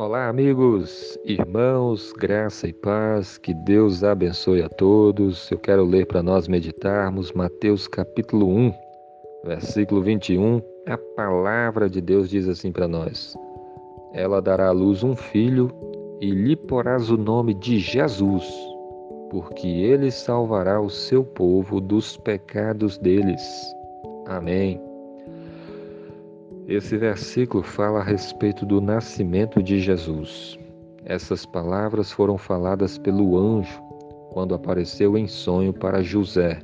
Olá, amigos, irmãos, graça e paz, que Deus abençoe a todos. Eu quero ler para nós meditarmos Mateus capítulo 1, versículo 21. A palavra de Deus diz assim para nós: Ela dará à luz um filho e lhe porás o nome de Jesus, porque ele salvará o seu povo dos pecados deles. Amém. Esse versículo fala a respeito do nascimento de Jesus. Essas palavras foram faladas pelo anjo quando apareceu em sonho para José.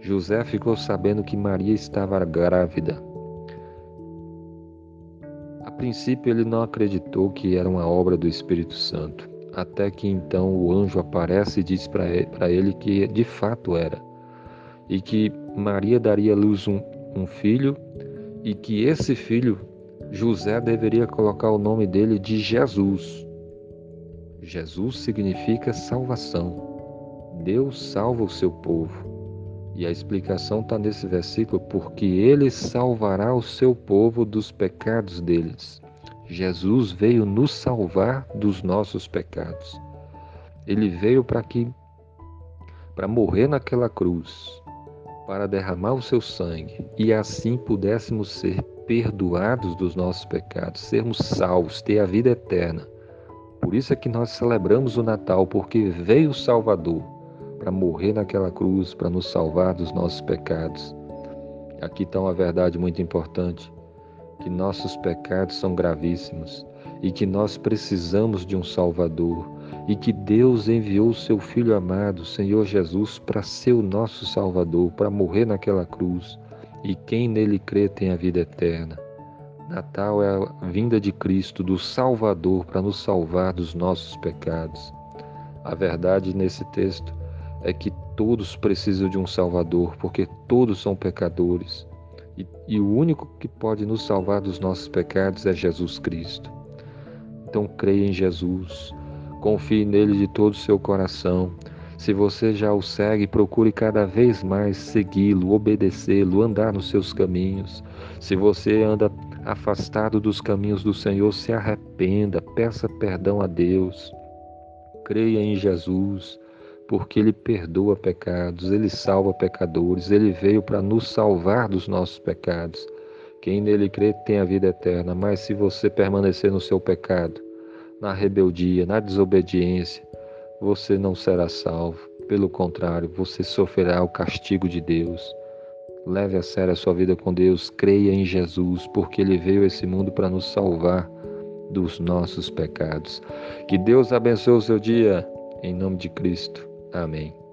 José ficou sabendo que Maria estava grávida. A princípio, ele não acreditou que era uma obra do Espírito Santo, até que então o anjo aparece e diz para ele que de fato era, e que Maria daria à luz um, um filho e que esse filho, José, deveria colocar o nome dele de Jesus. Jesus significa salvação. Deus salva o seu povo. E a explicação está nesse versículo, porque ele salvará o seu povo dos pecados deles. Jesus veio nos salvar dos nossos pecados. Ele veio para que para morrer naquela cruz, para derramar o seu sangue e assim pudéssemos ser perdoados dos nossos pecados, sermos salvos, ter a vida eterna. Por isso é que nós celebramos o Natal, porque veio o Salvador para morrer naquela cruz, para nos salvar dos nossos pecados. Aqui está uma verdade muito importante, que nossos pecados são gravíssimos e que nós precisamos de um Salvador e que Deus enviou o seu Filho amado, Senhor Jesus, para ser o nosso Salvador, para morrer naquela cruz, e quem nele crê tem a vida eterna. Natal é a vinda de Cristo, do Salvador, para nos salvar dos nossos pecados. A verdade nesse texto é que todos precisam de um Salvador, porque todos são pecadores. E, e, o único que pode nos salvar dos nossos pecados é Jesus Cristo. Então creia em Jesus, Confie nele de todo o seu coração. Se você já o segue, procure cada vez mais segui-lo, obedecê-lo, andar nos seus caminhos. Se você anda afastado dos caminhos do Senhor, se arrependa, peça perdão a Deus. Creia em Jesus, porque Ele perdoa pecados, Ele salva pecadores, Ele veio para nos salvar dos nossos pecados. Quem nele crê tem a vida eterna, mas se você permanecer no seu pecado, na rebeldia, na desobediência, você não será salvo. Pelo contrário, você sofrerá o castigo de Deus. Leve a sério a sua vida com Deus, creia em Jesus, porque Ele veio a esse mundo para nos salvar dos nossos pecados. Que Deus abençoe o seu dia, em nome de Cristo. Amém.